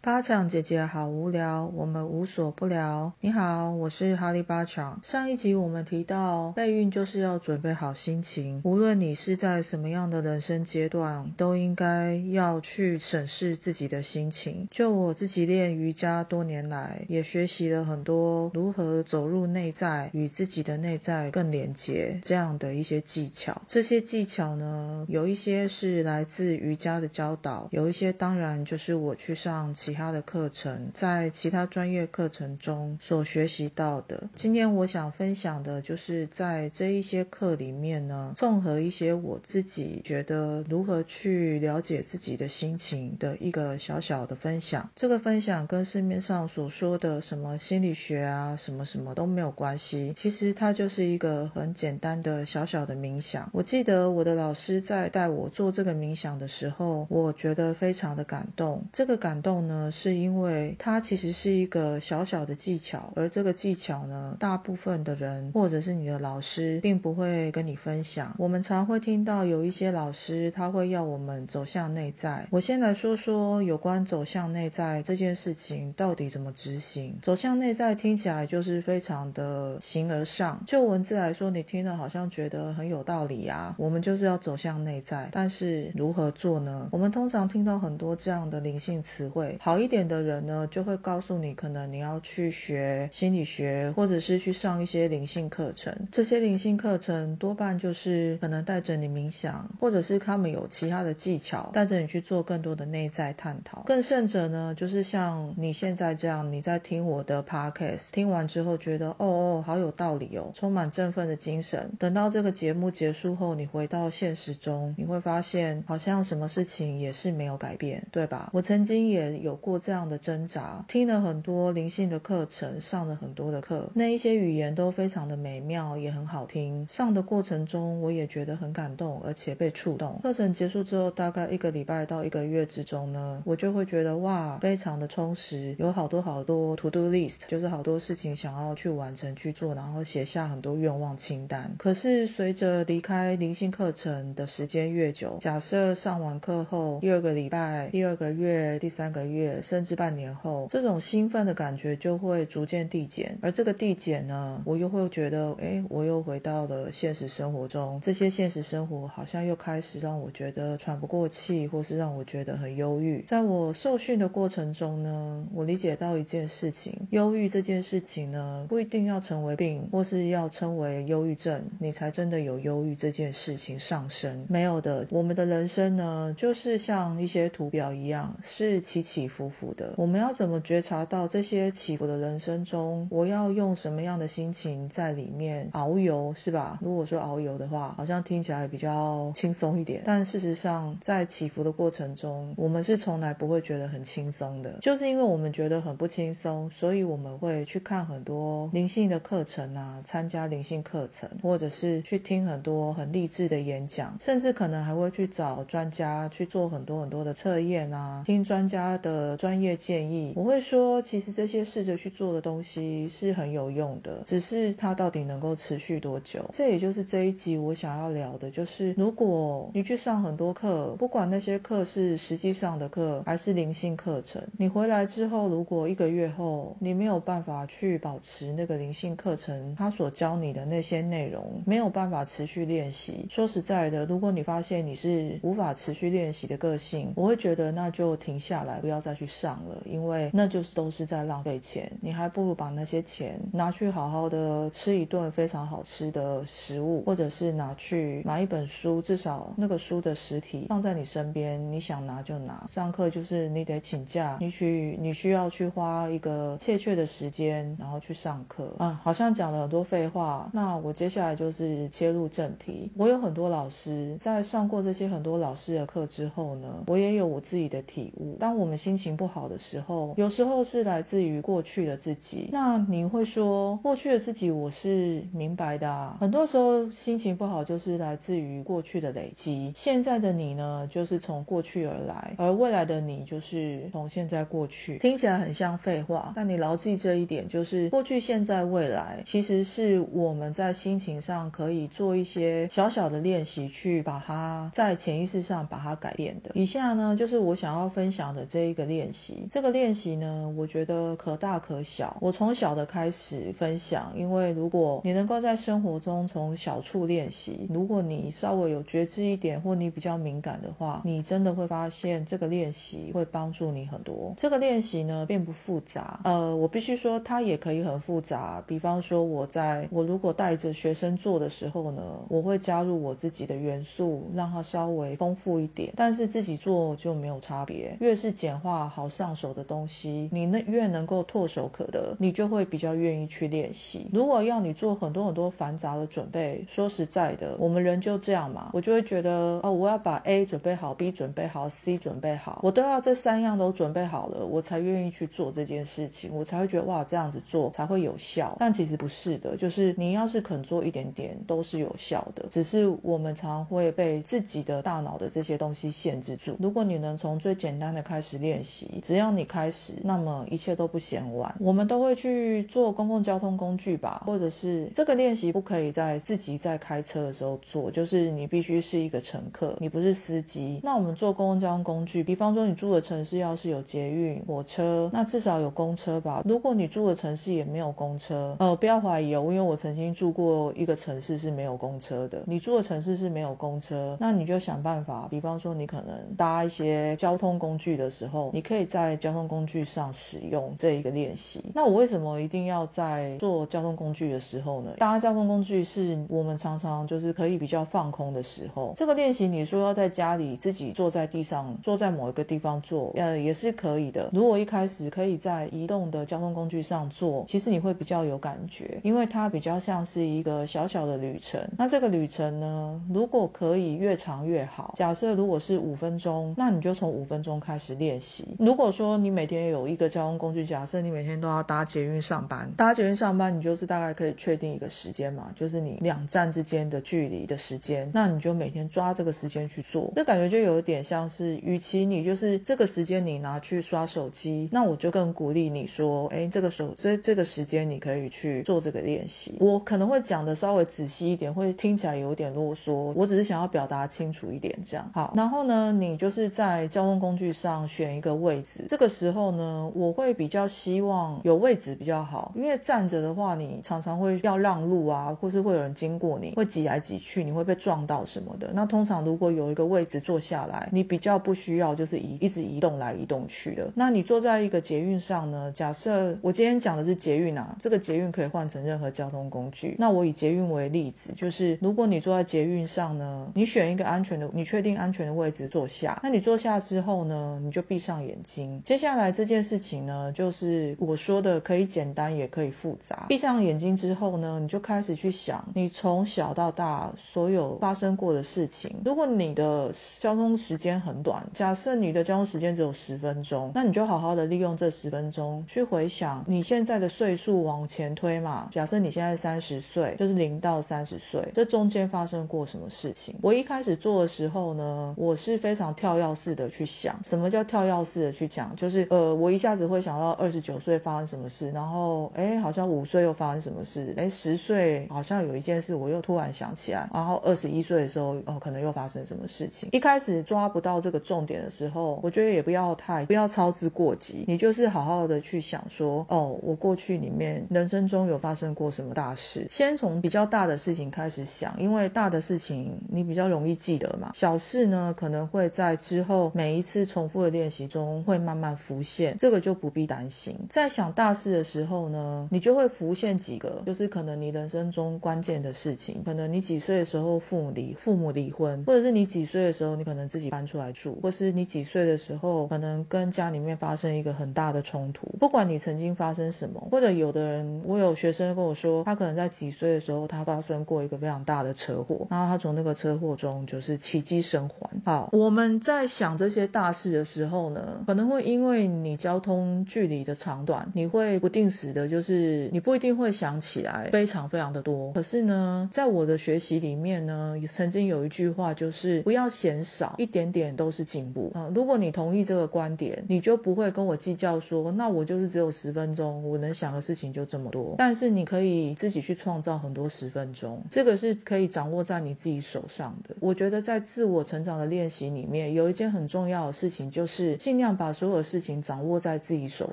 巴强姐姐好无聊，我们无所不聊。你好，我是哈利巴强。上一集我们提到，备孕就是要准备好心情，无论你是在什么样的人生阶段，都应该要去审视自己的心情。就我自己练瑜伽多年来，也学习了很多如何走入内在，与自己的内在更连接这样的一些技巧。这些技巧呢，有一些是来自瑜伽的教导，有一些当然就是我去上。其他的课程，在其他专业课程中所学习到的。今天我想分享的就是在这一些课里面呢，综合一些我自己觉得如何去了解自己的心情的一个小小的分享。这个分享跟市面上所说的什么心理学啊，什么什么都没有关系。其实它就是一个很简单的小小的冥想。我记得我的老师在带我做这个冥想的时候，我觉得非常的感动。这个感动呢。呢，是因为它其实是一个小小的技巧，而这个技巧呢，大部分的人或者是你的老师并不会跟你分享。我们常会听到有一些老师他会要我们走向内在。我先来说说有关走向内在这件事情到底怎么执行。走向内在听起来就是非常的形而上，就文字来说，你听了好像觉得很有道理啊。我们就是要走向内在，但是如何做呢？我们通常听到很多这样的灵性词汇。好一点的人呢，就会告诉你，可能你要去学心理学，或者是去上一些灵性课程。这些灵性课程多半就是可能带着你冥想，或者是他们有其他的技巧，带着你去做更多的内在探讨。更甚者呢，就是像你现在这样，你在听我的 podcast，听完之后觉得哦哦，好有道理哦，充满振奋的精神。等到这个节目结束后，你回到现实中，你会发现好像什么事情也是没有改变，对吧？我曾经也有。过这样的挣扎，听了很多灵性的课程，上了很多的课，那一些语言都非常的美妙，也很好听。上的过程中，我也觉得很感动，而且被触动。课程结束之后，大概一个礼拜到一个月之中呢，我就会觉得哇，非常的充实，有好多好多 to do list，就是好多事情想要去完成去做，然后写下很多愿望清单。可是随着离开灵性课程的时间越久，假设上完课后第二个礼拜、第二个月、第三个月。甚至半年后，这种兴奋的感觉就会逐渐递减，而这个递减呢，我又会觉得，哎，我又回到了现实生活中，这些现实生活好像又开始让我觉得喘不过气，或是让我觉得很忧郁。在我受训的过程中呢，我理解到一件事情，忧郁这件事情呢，不一定要成为病，或是要称为忧郁症，你才真的有忧郁这件事情上升。没有的，我们的人生呢，就是像一些图表一样，是起起伏。浮浮的，我们要怎么觉察到这些起伏的人生中，我要用什么样的心情在里面遨游，是吧？如果说遨游的话，好像听起来比较轻松一点，但事实上，在起伏的过程中，我们是从来不会觉得很轻松的，就是因为我们觉得很不轻松，所以我们会去看很多灵性的课程啊，参加灵性课程，或者是去听很多很励志的演讲，甚至可能还会去找专家去做很多很多的测验啊，听专家的。专业建议，我会说，其实这些试着去做的东西是很有用的，只是它到底能够持续多久？这也就是这一集我想要聊的，就是如果你去上很多课，不管那些课是实际上的课还是灵性课程，你回来之后，如果一个月后你没有办法去保持那个灵性课程他所教你的那些内容，没有办法持续练习，说实在的，如果你发现你是无法持续练习的个性，我会觉得那就停下来，不要再。去上了，因为那就是都是在浪费钱，你还不如把那些钱拿去好好的吃一顿非常好吃的食物，或者是拿去买一本书，至少那个书的实体放在你身边，你想拿就拿。上课就是你得请假，你去你需要去花一个切切的时间，然后去上课啊。好像讲了很多废话，那我接下来就是切入正题。我有很多老师在上过这些很多老师的课之后呢，我也有我自己的体悟。当我们心情不好的时候，有时候是来自于过去的自己。那你会说，过去的自己我是明白的啊。很多时候心情不好就是来自于过去的累积。现在的你呢，就是从过去而来，而未来的你就是从现在过去。听起来很像废话，但你牢记这一点，就是过去、现在、未来，其实是我们在心情上可以做一些小小的练习，去把它在潜意识上把它改变的。以下呢，就是我想要分享的这一个。练习。这个练习呢，我觉得可大可小。我从小的开始分享，因为如果你能够在生活中从小处练习，如果你稍微有觉知一点，或你比较敏感的话，你真的会发现这个练习会帮助你很多。这个练习呢，并不复杂。呃，我必须说，它也可以很复杂。比方说，我在我如果带着学生做的时候呢，我会加入我自己的元素，让它稍微丰富一点。但是自己做就没有差别。越是简化好上手的东西，你那越能够唾手可得，你就会比较愿意去练习。如果要你做很多很多繁杂的准备，说实在的，我们人就这样嘛，我就会觉得哦，我要把 A 准备好，B 准备好，C 准备好，我都要这三样都准备好了，我才愿意去做这件事情，我才会觉得哇，这样子做才会有效。但其实不是的，就是你要是肯做一点点，都是有效的。只是我们常会被自己的大脑的这些东西限制住。如果你能从最简单的开始练习，只要你开始，那么一切都不嫌晚。我们都会去做公共交通工具吧，或者是这个练习不可以在自己在开车的时候做，就是你必须是一个乘客，你不是司机。那我们做公共交通工具，比方说你住的城市要是有捷运、火车，那至少有公车吧。如果你住的城市也没有公车，呃，不要怀疑哦，因为我曾经住过一个城市是没有公车的。你住的城市是没有公车，那你就想办法，比方说你可能搭一些交通工具的时候，你可以在交通工具上使用这一个练习。那我为什么一定要在做交通工具的时候呢？搭交通工具是我们常常就是可以比较放空的时候。这个练习你说要在家里自己坐在地上，坐在某一个地方做，呃，也是可以的。如果一开始可以在移动的交通工具上做，其实你会比较有感觉，因为它比较像是一个小小的旅程。那这个旅程呢，如果可以越长越好。假设如果是五分钟，那你就从五分钟开始练习。如果说你每天有一个交通工具，假设你每天都要搭捷运上班，搭捷运上班，你就是大概可以确定一个时间嘛，就是你两站之间的距离的时间，那你就每天抓这个时间去做。这感觉就有点像是，与其你就是这个时间你拿去刷手机，那我就更鼓励你说，哎，这个手，所以这个时间你可以去做这个练习。我可能会讲的稍微仔细一点，会听起来有点啰嗦，我只是想要表达清楚一点这样。好，然后呢，你就是在交通工具上选一个位置，这个时候呢，我会比较希望有位置比较好，因为站着的话，你常常会要让路啊，或是会有人经过你，会挤来挤去，你会被撞到什么的。那通常如果有一个位置坐下来，你比较不需要就是移一直移动来移动去的。那你坐在一个捷运上呢？假设我今天讲的是捷运啊，这个捷运可以换成任何交通工具。那我以捷运为例子，就是如果你坐在捷运上呢，你选一个安全的，你确定安全的位置坐下。那你坐下之后呢，你就闭上眼眼睛。接下来这件事情呢，就是我说的可以简单也可以复杂。闭上眼睛之后呢，你就开始去想你从小到大所有发生过的事情。如果你的交通时间很短，假设你的交通时间只有十分钟，那你就好好的利用这十分钟去回想你现在的岁数往前推嘛。假设你现在三十岁，就是零到三十岁，这中间发生过什么事情？我一开始做的时候呢，我是非常跳跃式的去想。什么叫跳跃式的去讲？就是呃，我一下子会想到二十九岁发生什么事，然后哎，好像五岁又发生什么事，哎，十岁好像有一件事我又突然想起来，然后二十一岁的时候哦，可能又发生什么事情。一开始抓不到这个重点的时候，我觉得也不要太不要操之过急，你就是好好的去想说，哦，我过去里面人生中有发生过什么大事，先从比较大的事情开始想，因为大的事情你比较容易记得嘛，小事呢可能会在之后每一次重复的练习中会慢慢浮现，这个就不必担心。在想大事的时候呢，你就会浮现几个，就是可能你人生中关键的事情，可能你几岁的时候父母离父母离婚，或者是你几岁的时候你可能自己搬出来住，或是你几岁的时候可能跟家里面发生一个很大的冲突，不管你曾经发生什么，或者有的人，我有学生跟我说，他可能在几岁的时候他发生过一个非常大的车祸，然后他从那个车祸中就是奇迹生还。好，我们在想这些大事的时候呢，可能会因为你交通距离的长短，你会不定时的，就是你不一定会想起来非常非常的多。可是呢，在我的学习里面呢，曾经有一句话就是不要嫌少，一点点都是进步啊。如果你同意这个观点，你就不会跟我计较说，那我就是只有十分钟，我能想的事情就这么多。但是你可以自己去创造很多十分钟，这个是可以掌握在你自己手上的。我觉得在自我成长的练习里面，有一件很重要的事情就是尽尽量把所有事情掌握在自己手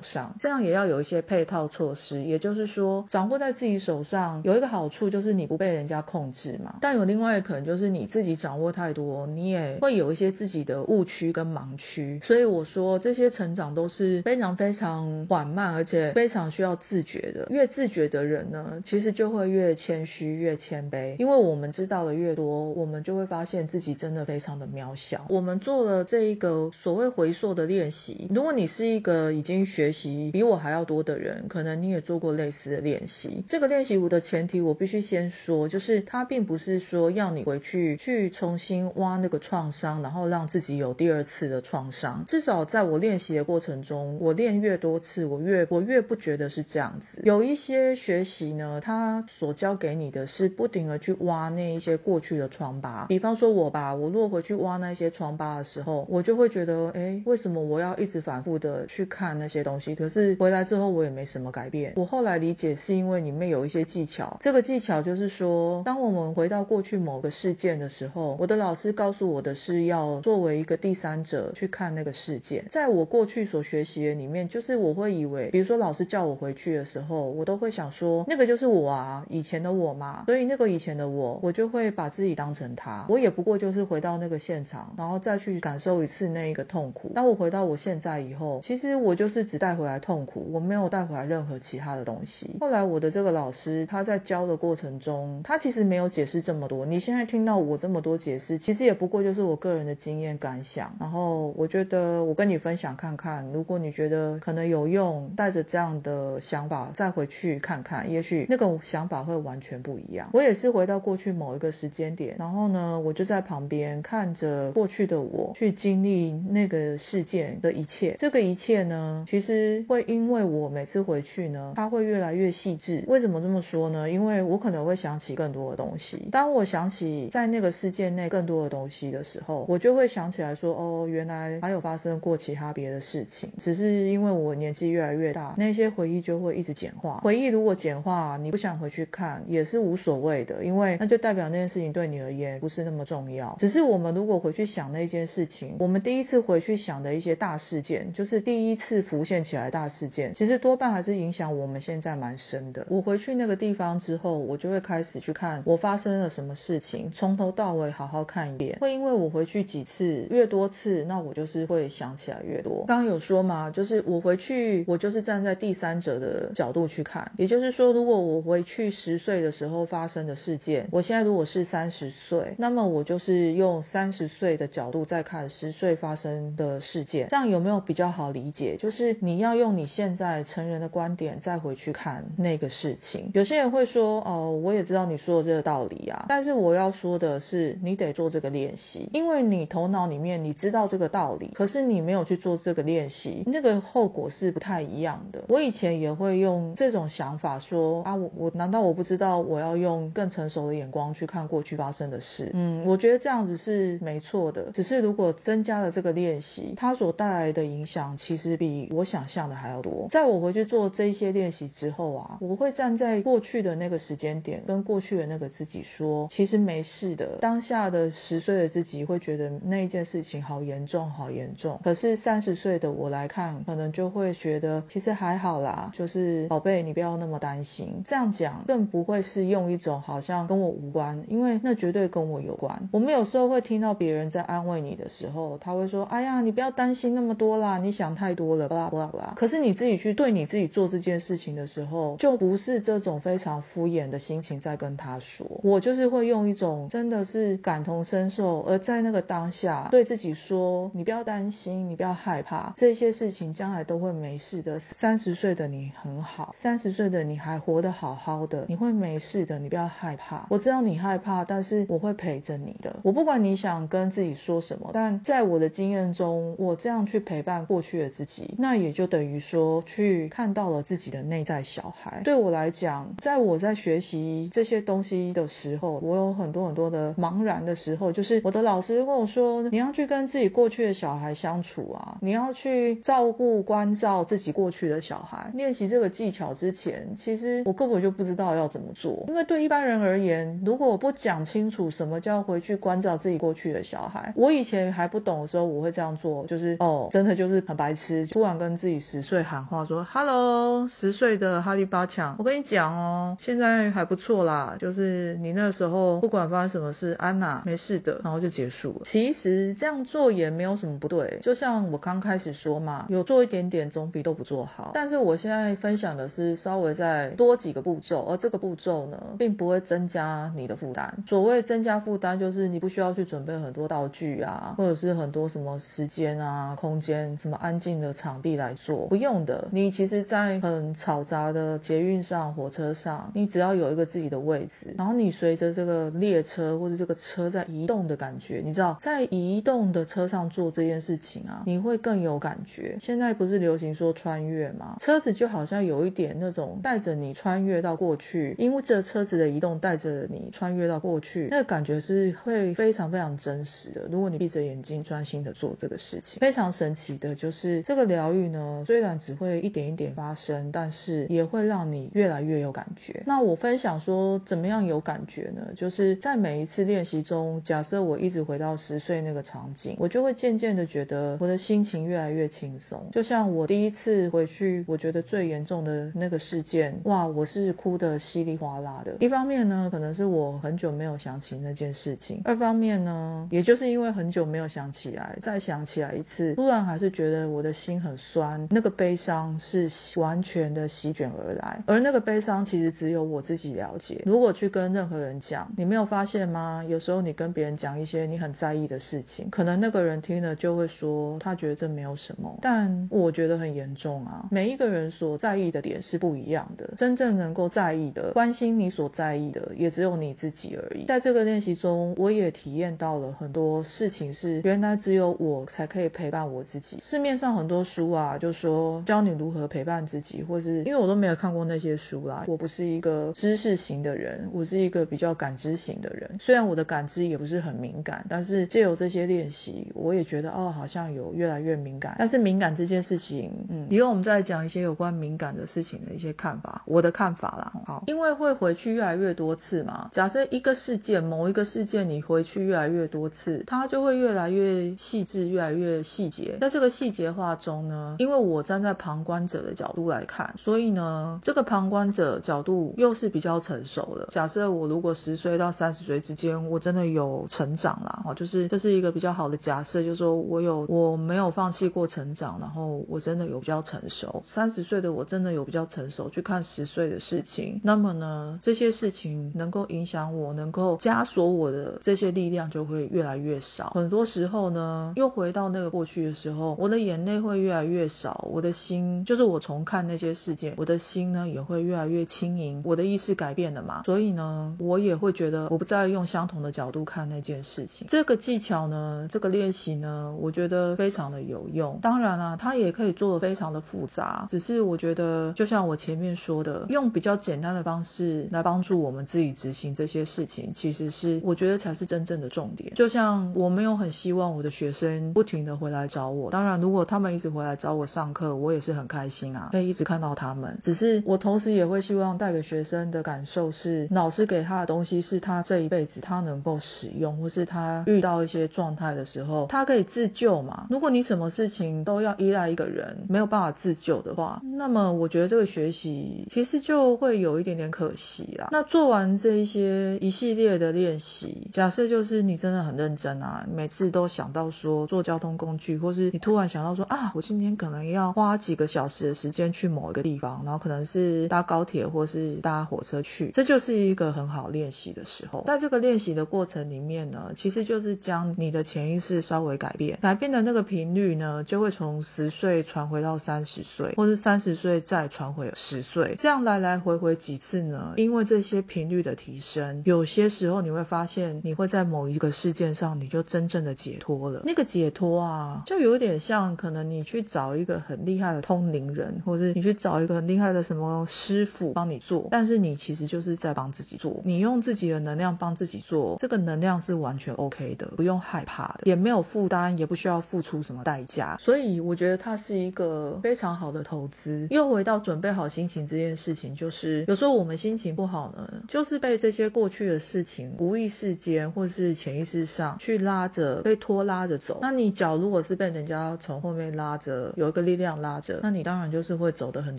上，这样也要有一些配套措施。也就是说，掌握在自己手上有一个好处就是你不被人家控制嘛，但有另外一可能就是你自己掌握太多，你也会有一些自己的误区跟盲区。所以我说这些成长都是非常非常缓慢，而且非常需要自觉的。越自觉的人呢，其实就会越谦虚、越谦卑，因为我们知道的越多，我们就会发现自己真的非常的渺小。我们做了这一个所谓回溯的练习，如果你是一个已经学习比我还要多的人，可能你也做过类似的练习。这个练习我的前提，我必须先说，就是它并不是说要你回去去重新挖那个创伤，然后让自己有第二次的创伤。至少在我练习的过程中，我练越多次，我越我越不觉得是这样子。有一些学习呢，它所教给你的是不停的去挖那一些过去的疮疤。比方说我吧，我如果回去挖那些疮疤的时候，我就会觉得，哎，为什么我要一直反复的去看那些东西？可是回来之后我也没什么改变。我后来理解是因为里面有一些技巧，这个技巧就是说，当我们回到过去某个事件的时候，我的老师告诉我的是要作为一个第三者去看那个事件。在我过去所学习的里面，就是我会以为，比如说老师叫我回去的时候，我都会想说，那个就是我啊，以前的我嘛。所以那个以前的我，我就会把自己当成他，我也不过就是回到那个现场，然后再去感受一次那一个痛苦。当我回到到我现在以后，其实我就是只带回来痛苦，我没有带回来任何其他的东西。后来我的这个老师他在教的过程中，他其实没有解释这么多。你现在听到我这么多解释，其实也不过就是我个人的经验感想。然后我觉得我跟你分享看看，如果你觉得可能有用，带着这样的想法再回去看看，也许那个想法会完全不一样。我也是回到过去某一个时间点，然后呢，我就在旁边看着过去的我去经历那个事件的一切。这个一切呢，其实会因为我每次回去呢，它会越来越细致。为什么这么说呢？因为我可能会想起更多的东西。当我想起在那个事件内更多的东西的时候，我就会想起来说，哦，原来还有发生过其他别的事情。只是因为我年纪越来越大，那些回忆就会一直简化。回忆如果简化，你不想回去看也是无所谓的，因为那就代表那件事情对你而言不是那么重要。只是我们如果回去想那件事情，我们第一次回去想的一些大事件，就是第一次浮现起来大事件，其实多半还是影响我们现在蛮深的。我回去那个地方之后，我就会开始去看我发生了什么事情，从头到尾好好看一遍。会因为我回去几次，越多次，那我就是会想起来越多。刚刚有说嘛，就是我回去，我就是站在第三者的角度去看。也就是说，如果我回去十岁的时候发生的事件，我现在如果是三十岁，那么我就是用三十岁的角度在看十岁发生的事件，这样有没有比较好理解？就是你要用你现在成人的观点再回去看那个事情。有些人会说，哦，我也知道你说的这个道理啊，但是我要说的是，你得做这个练习，因为你头脑里面你知道这个道理，可是你没有去做这个练习，那个后果是不太一样的。我以前也会用这种想法说，啊，我我难道我不知道我要用更成熟的眼光去看过去发生的事？嗯，我觉得这样子是没错的，只是如果增加了这个练习，它所所带来的影响其实比我想象的还要多。在我回去做这些练习之后啊，我会站在过去的那个时间点，跟过去的那个自己说，其实没事的。当下的十岁的自己会觉得那一件事情好严重，好严重。可是三十岁的我来看，可能就会觉得其实还好啦，就是宝贝，你不要那么担心。这样讲更不会是用一种好像跟我无关，因为那绝对跟我有关。我们有时候会听到别人在安慰你的时候，他会说：“哎呀，你不要担心那么多啦，你想太多了，巴拉巴拉巴拉。”可是你自己去对你自己做这件事情的时候，就不是这种非常敷衍的心情在跟他说。我就是会用一种真的是感同身受，而在那个当下对自己说：“你不要担心，你不要害怕，这些事情将来都会没事的。三十岁的你很好，三十岁的你还活得好好的，你会没事的，你不要害怕。我知道你害怕，但是我会陪着你的。我不管你想跟自己说什么，但在我的经验中，我这样去陪伴过去的自己，那也就等于说去看到了自己的内在小孩。对我来讲，在我在学习这些东西的时候，我有很多很多的茫然的时候，就是我的老师跟我说，你要去跟自己过去的小孩相处啊，你要去照顾关照自己过去的小孩。练习这个技巧之前，其实我根本就不知道要怎么做，因为对一般人而言，如果我不讲清楚什么叫回去关照自己过去的小孩，我以前还不懂的时候，我会这样做，就是就是哦，真的就是很白痴，突然跟自己十岁喊话说，Hello，十岁的哈利巴强，我跟你讲哦，现在还不错啦，就是你那时候不管发生什么事，安娜没事的，然后就结束了。其实这样做也没有什么不对，就像我刚开始说嘛，有做一点点总比都不做好。但是我现在分享的是稍微再多几个步骤，而这个步骤呢，并不会增加你的负担。所谓增加负担，就是你不需要去准备很多道具啊，或者是很多什么时间啊、空间、什么安静的场地来做，不用的。你其实，在很嘈杂的捷运上、火车上，你只要有一个自己的位置，然后你随着这个列车或者这个车在移动的感觉，你知道，在移动的车上做这件事情啊，你会更有感觉。现在不是流行说穿越吗？车子就好像有一点那种带着你穿越到过去，因为这车子的移动带着你穿越到过去，那个感觉是会非常非常真实的。如果你闭着眼睛专心的做这个事情，非非常神奇的就是这个疗愈呢，虽然只会一点一点发生，但是也会让你越来越有感觉。那我分享说怎么样有感觉呢？就是在每一次练习中，假设我一直回到十岁那个场景，我就会渐渐的觉得我的心情越来越轻松。就像我第一次回去，我觉得最严重的那个事件，哇，我是哭的稀里哗啦的。一方面呢，可能是我很久没有想起那件事情；二方面呢，也就是因为很久没有想起来，再想起来一次，突然还是觉得我的心很酸，那个悲伤是完全的席卷而来。而那个悲伤其实只有我自己了解。如果去跟任何人讲，你没有发现吗？有时候你跟别人讲一些你很在意的事情，可能那个人听了就会说他觉得这没有什么，但我觉得很严重啊。每一个人所在意的点是不一样的，真正能够在意的、关心你所在意的，也只有你自己而已。在这个练习中，我也体验到了很多事情，是原来只有我才可以陪陪伴我自己。市面上很多书啊，就说教你如何陪伴自己，或是因为我都没有看过那些书啦，我不是一个知识型的人，我是一个比较感知型的人。虽然我的感知也不是很敏感，但是借由这些练习，我也觉得哦，好像有越来越敏感。但是敏感这件事情，嗯，以后我们再讲一些有关敏感的事情的一些看法，我的看法啦。好，因为会回去越来越多次嘛。假设一个事件，某一个事件你回去越来越多次，它就会越来越细致，越来越细节。在这个细节化中呢，因为我站在旁观者的角度来看，所以呢，这个旁观者角度又是比较成熟的。假设我如果十岁到三十岁之间，我真的有成长啦，哦，就是这是一个比较好的假设，就是说我有我没有放弃过成长，然后我真的有比较成熟。三十岁的我真的有比较成熟去看十岁的事情，那么呢，这些事情能够影响我，能够枷锁我的这些力量就会越来越少。很多时候呢，又回到那个过去的时候，我的眼泪会越来越少，我的心就是我重看那些事件，我的心呢也会越来越轻盈。我的意识改变了嘛，所以呢，我也会觉得我不再用相同的角度看那件事情。这个技巧呢，这个练习呢，我觉得非常的有用。当然啦，它也可以做的非常的复杂，只是我觉得就像我前面说的，用比较简单的方式来帮助我们自己执行这些事情，其实是我觉得才是真正的重点。就像我没有很希望我的学生不停的回来来找我，当然如果他们一直回来找我上课，我也是很开心啊，可以一直看到他们。只是我同时也会希望带给学生的感受是，老师给他的东西是他这一辈子他能够使用，或是他遇到一些状态的时候，他可以自救嘛。如果你什么事情都要依赖一个人，没有办法自救的话，那么我觉得这个学习其实就会有一点点可惜啦。那做完这一些一系列的练习，假设就是你真的很认真啊，每次都想到说坐交通工具，或是你突然想到说啊，我今天可能要花几个小时的时间去某一个地方，然后可能是搭高铁或是搭火车去，这就是一个很好练习的时候。在这个练习的过程里面呢，其实就是将你的潜意识稍微改变，改变的那个频率呢，就会从十岁传回到三十岁，或是三十岁再传回十岁，这样来来回回几次呢？因为这些频率的提升，有些时候你会发现，你会在某一个事件上，你就真正的解脱了。那个解脱啊，就有点像可能你去找一个很厉害的通灵人，或者你去找一个很厉害的什么师傅帮你做，但是你其实就是在帮自己做，你用自己的能量帮自己做，这个能量是完全 OK 的，不用害怕的，也没有负担，也不需要付出什么代价，所以我觉得它是一个非常好的投资。又回到准备好心情这件事情，就是有时候我们心情不好呢，就是被这些过去的事情无意识间或是潜意识上去拉着，被拖拉着走。那你脚如果是被人家从后面拉着，有一个力量拉着，那你当然就是会走得很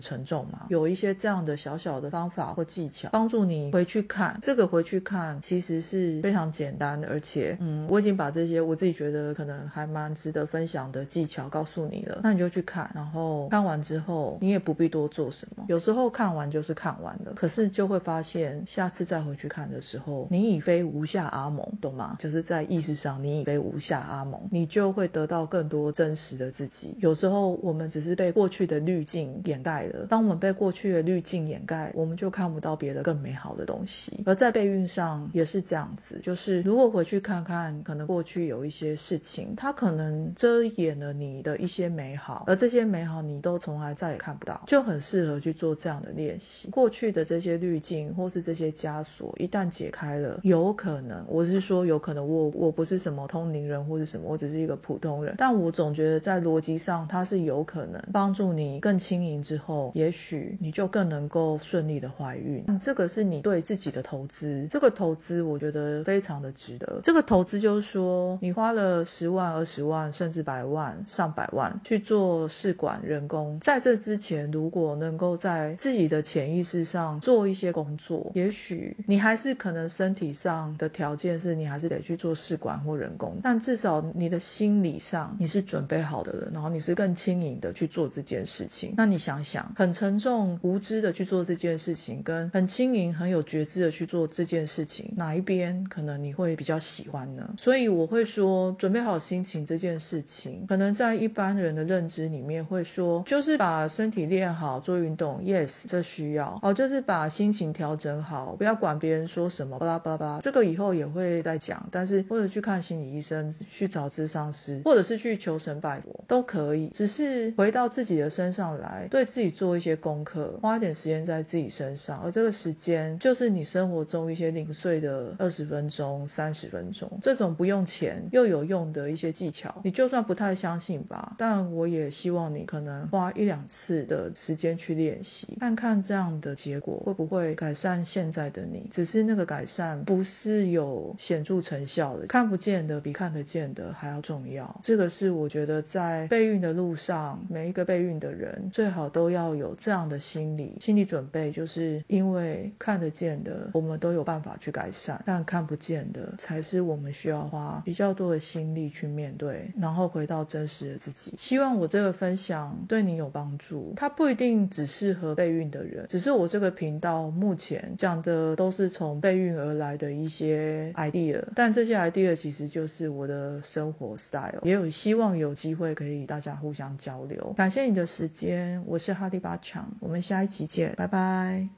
沉重嘛。有一些这样的小小的方法或技巧，帮助你回去看，这个回去看其实是非常简单的，而且，嗯，我已经把这些我自己觉得可能还蛮值得分享的技巧告诉你了，那你就去看，然后看完之后，你也不必多做什么。有时候看完就是看完了，可是就会发现下次再回去看的时候，你已非无下阿蒙，懂吗？就是在意识上你已非无下阿蒙，你就会得到更更多真实的自己。有时候我们只是被过去的滤镜掩盖了，当我们被过去的滤镜掩盖，我们就看不到别的更美好的东西。而在备孕上也是这样子，就是如果回去看看，可能过去有一些事情，它可能遮掩了你的一些美好，而这些美好你都从来再也看不到，就很适合去做这样的练习。过去的这些滤镜或是这些枷锁一旦解开了，有可能，我是说有可能，我我不是什么通灵人或是什么，我只是一个普通人，但我总觉得在逻辑上它是有可能帮助你更轻盈之后，也许你就更能够顺利的怀孕。这个是你对自己的投资，这个投资我觉得非常的值得。这个投资就是说，你花了十万、二十万，甚至百万、上百万去做试管人工，在这之前，如果能够在自己的潜意识上做一些工作，也许你还是可能身体上的条件是你还是得去做试管或人工，但至少你的心理上你是准备好的人，然后你是更轻盈的去做这件事情。那你想想，很沉重、无知的去做这件事情，跟很轻盈、很有觉知的去做这件事情，哪一边可能你会比较喜欢呢？所以我会说，准备好心情这件事情，可能在一般人的认知里面会说，就是把身体练好，做运动，yes，这需要哦，就是把心情调整好，不要管别人说什么，巴拉巴拉巴拉，这个以后也会再讲。但是或者去看心理医生，去找咨商师，或者是去求神拜佛都可以。只是回到自己的身上来，对自己做一些功课，花点时间在自己身上，而这个时间就是你生活中一些零碎的二十分钟、三十分钟，这种不用钱又有用的一些技巧，你就算不太相信吧，但我也希望你可能花一两次的时间去练习，看看这样的结果会不会改善现在的你。只是那个改善不是有显著成效的，看不见的比看得见的还要重要。这个是我觉得在备孕的路上，每一个备孕的人最好都要有这样的心理心理准备，就是因为看得见的我们都有办法去改善，但看不见的才是我们需要花比较多的心力去面对，然后回到真实的自己。希望我这个分享对你有帮助，它不一定只适合备孕的人，只是我这个频道目前讲的都是从备孕而来的一些 idea，但这些 idea 其实就是我的生活 style，也有一希望有机会可以大家互相交流。感谢你的时间，我是哈利巴强，我们下一期见，拜拜。